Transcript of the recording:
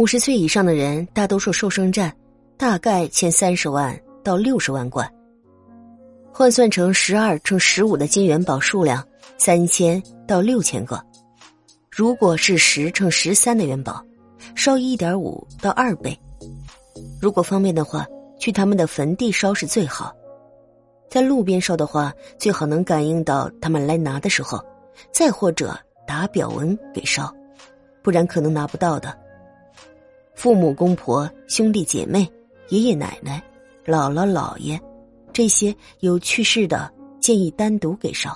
五十岁以上的人，大多数寿生站大概欠三十万到六十万贯，换算成十二乘十五的金元宝数量，三千到六千个。如果是十乘十三的元宝，烧一点五到二倍。如果方便的话，去他们的坟地烧是最好。在路边烧的话，最好能感应到他们来拿的时候，再或者打表文给烧，不然可能拿不到的。父母、公婆、兄弟姐妹、爷爷奶奶、姥姥姥爷，这些有去世的，建议单独给烧。